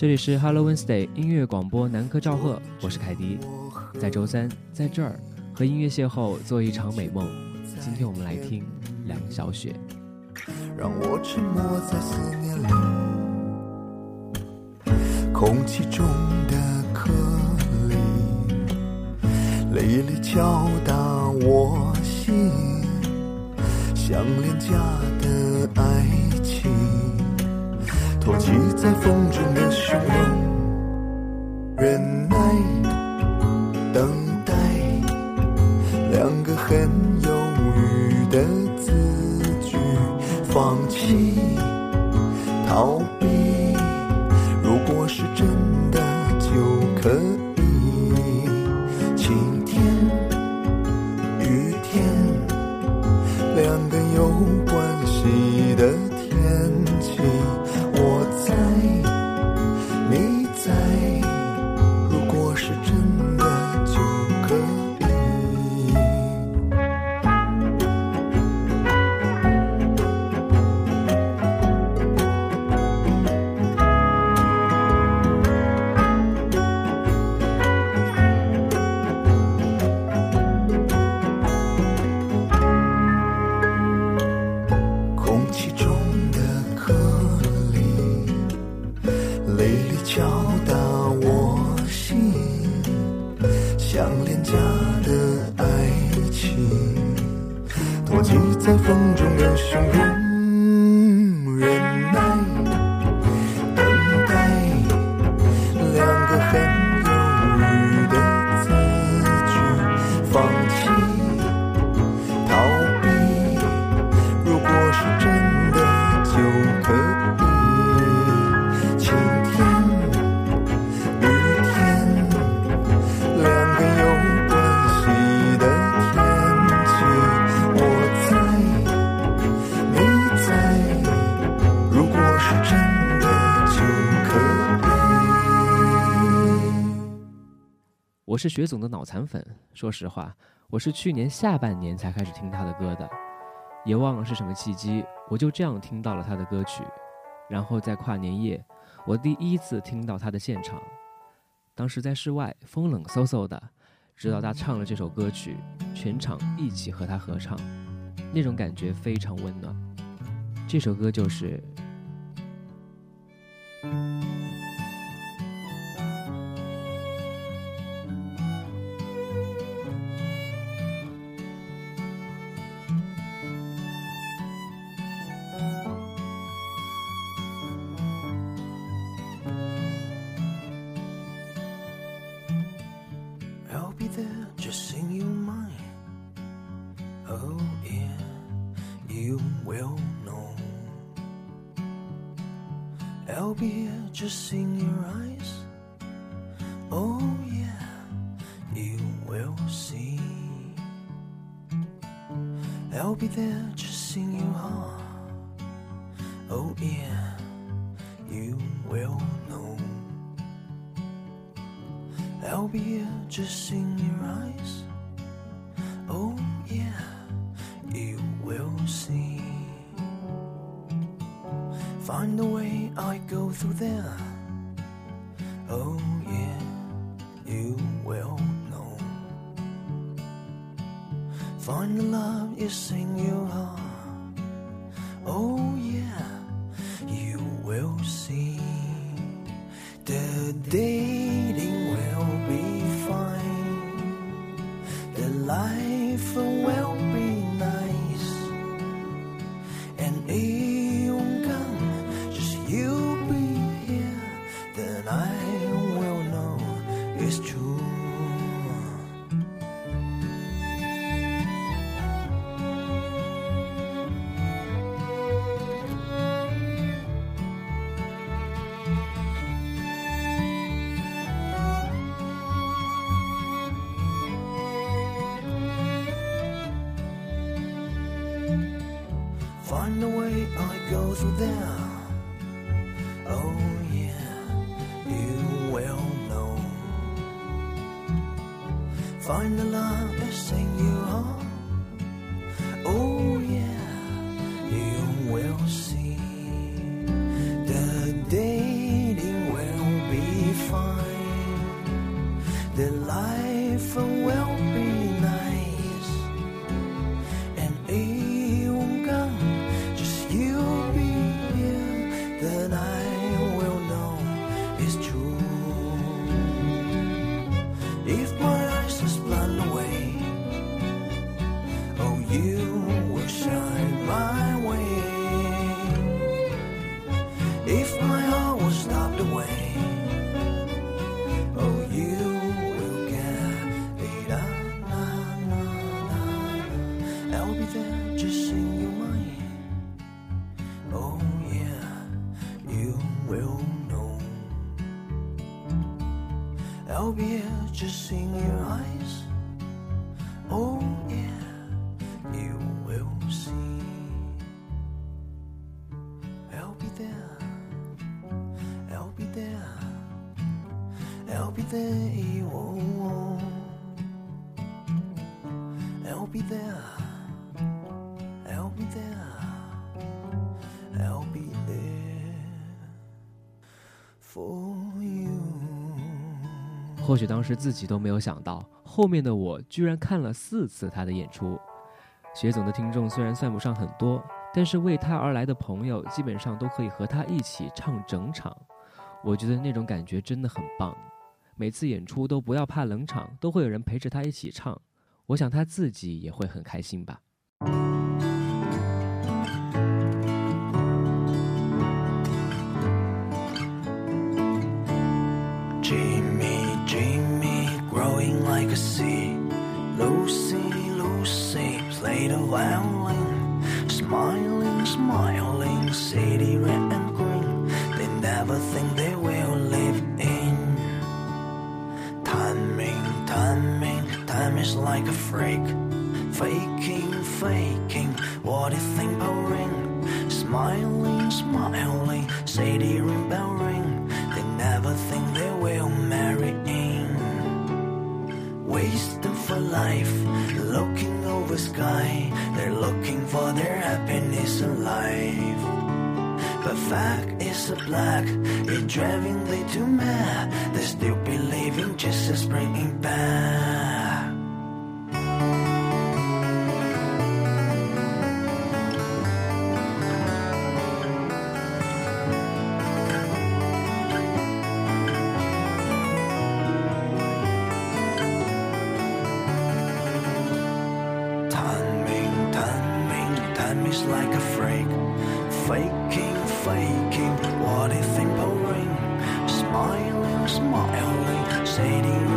这里是 Hello Wednesday 音乐广播南柯赵贺，我是凯迪，在周三在这儿和音乐邂逅，做一场美梦。今天我们来听梁小雪。让我沉默在思念里，空气中的颗粒，泪里敲打我心，像廉价的爱情，托起在风中的汹涌，忍耐，等待，两个很犹豫的字句，放弃，逃避。如果是真的，就可我是雪总的脑残粉，说实话，我是去年下半年才开始听他的歌的，也忘了是什么契机，我就这样听到了他的歌曲。然后在跨年夜，我第一次听到他的现场，当时在室外，风冷飕飕的，直到他唱了这首歌曲，全场一起和他合唱，那种感觉非常温暖。这首歌就是。Just in your eyes. Oh yeah, you will see. I'll be there just in your heart. Oh yeah, you will know. I'll be here just in your eyes. Oh, yeah, you will see. Find a way I go through there. Find the way I go through there. 风温 I'll be here just in your eyes. 当时自己都没有想到，后面的我居然看了四次他的演出。雪总的听众虽然算不上很多，但是为他而来的朋友基本上都可以和他一起唱整场。我觉得那种感觉真的很棒。每次演出都不要怕冷场，都会有人陪着他一起唱。我想他自己也会很开心吧。Play violin. Smiling, smiling, city red and green. They never think they will live in. Timing, timing, time is like a freak. Faking, faking, what do you think ring? Smiling, smiling, city sky. They're looking for their happiness in life. But fact is a black, it driving they too mad. They still believing Jesus bringing back. Is like a freak. Faking, faking, what if think ring? Smiling, smiling, shady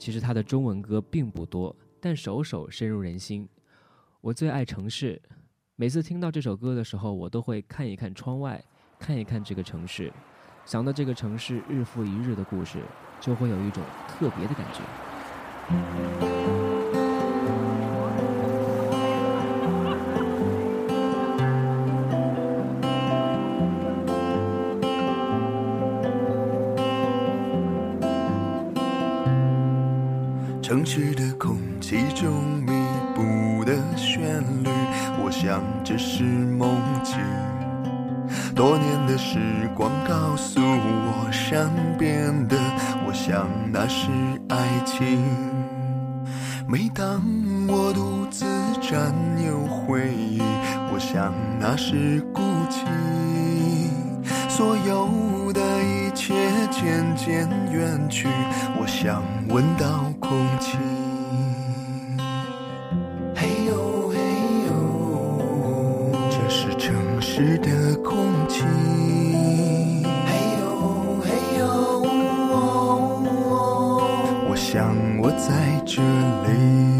其实他的中文歌并不多，但首首深入人心。我最爱城市，每次听到这首歌的时候，我都会看一看窗外，看一看这个城市，想到这个城市日复一日的故事，就会有一种特别的感觉。城市的空气中弥补的旋律，我想这是梦境。多年的时光告诉我，善变的，我想那是爱情。每当我独自占有回忆，我想那是孤寂。所有的一切渐渐远去，我想闻到空气。嘿呦嘿呦，这是城市的空气。嘿呦嘿呦，我想我在这里。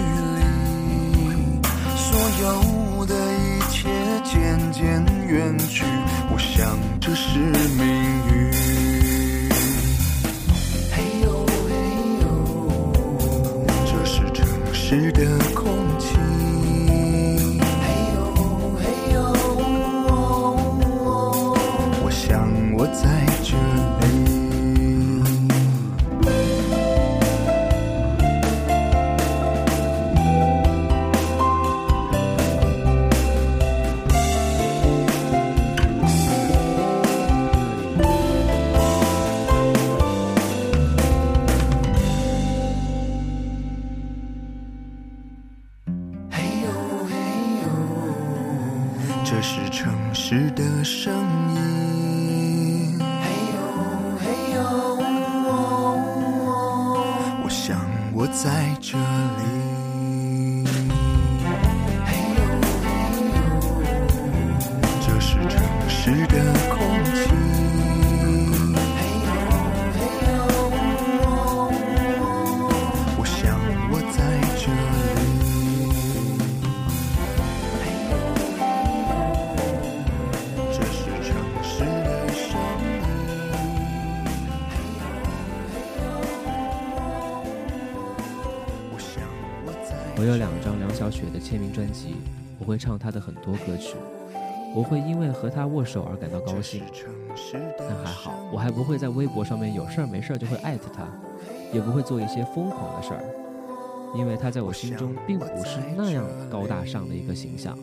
距离。所有的一切渐渐远去，我想这是命运。嘿呦嘿呦，这是城市的空这是城市的声音。嘿呦嘿呦，我想我在这里。我有两张梁小雪的签名专辑，我会唱她的很多歌曲，我会因为和她握手而感到高兴。但还好，我还不会在微博上面有事儿没事儿就会艾特她，也不会做一些疯狂的事儿，因为她在我心中并不是那样高大上的一个形象。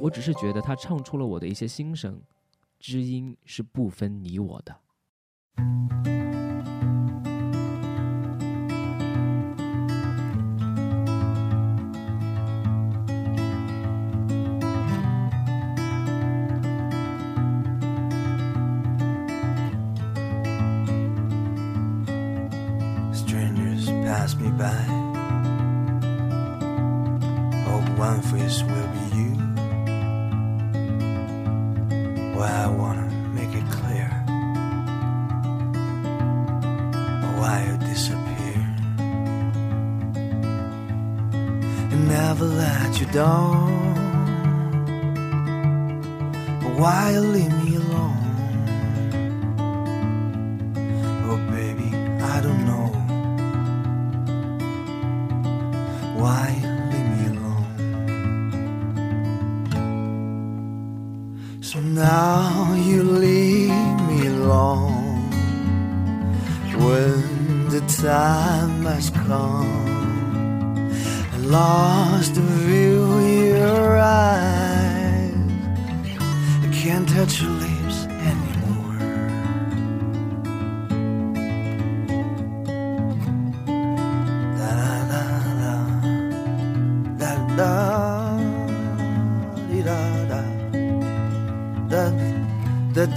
我只是觉得她唱出了我的一些心声，知音是不分你我的。Pass me by. Hope one face will be you. Why I wanna make it clear. Why you disappear. And never let you down. Why you leave So now you leave me alone when the time has come. I lost the view of your eyes. I can't touch your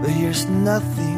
But here's nothing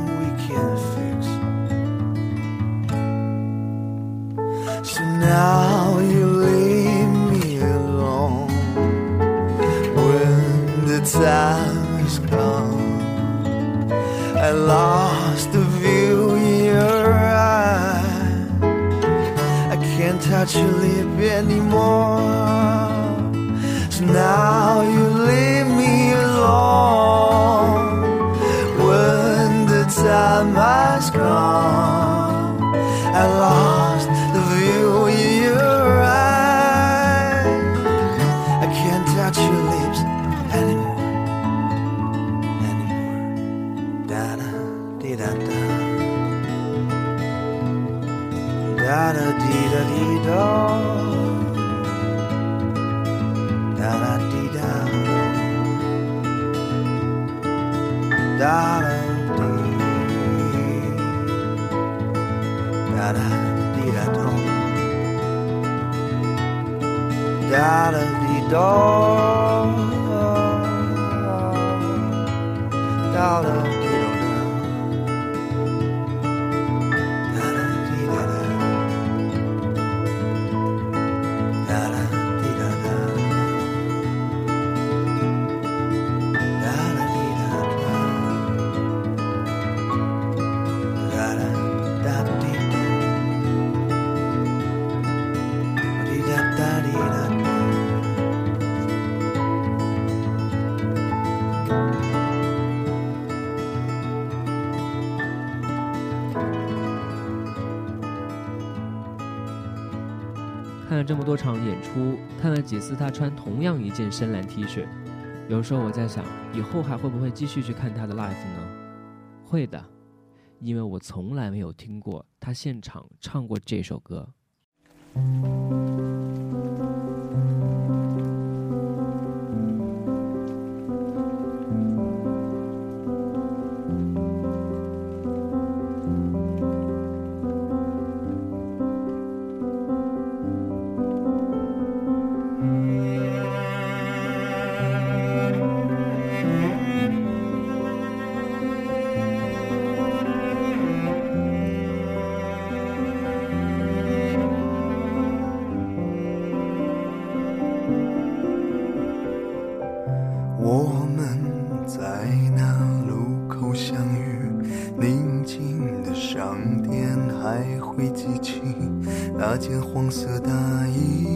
这么多场演出，看了几次他穿同样一件深蓝 T 恤，有时候我在想，以后还会不会继续去看他的 live 呢？会的，因为我从来没有听过他现场唱过这首歌。我们在那路口相遇，宁静的商店还会记起那件黄色大衣，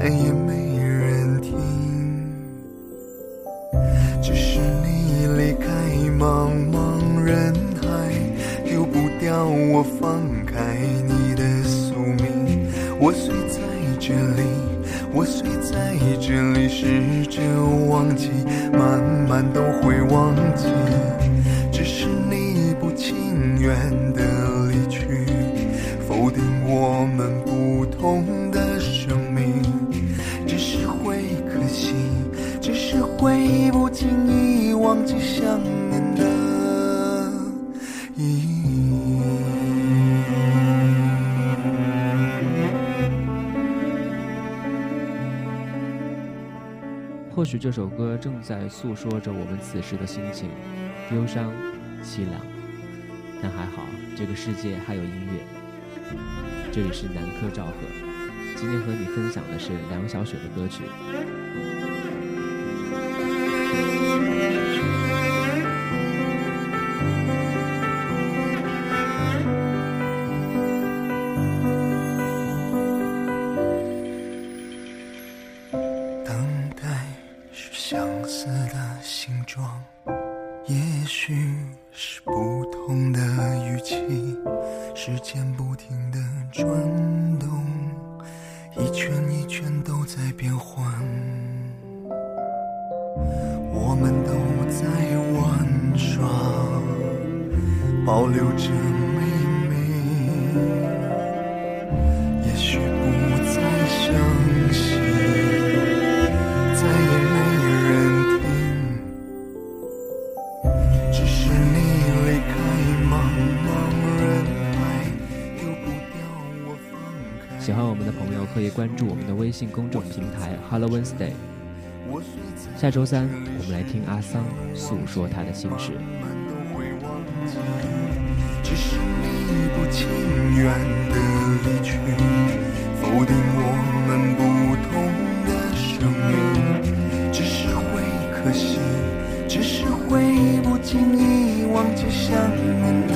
再也或许这首歌正在诉说着我们此时的心情，忧伤、凄凉。但还好，这个世界还有音乐。这里是南柯赵贺，今天和你分享的是梁小雪的歌曲。形状，也许是不同的语气，时间不停的转动，一圈一圈都在变换，我们都在玩耍，保留着美注我们的微信公众平台 Hello Wednesday。下周三我们来听阿桑诉说他的心事。只是你不情愿的离去，否定我们不同的生命。只是会可惜，只是会不经意忘记想念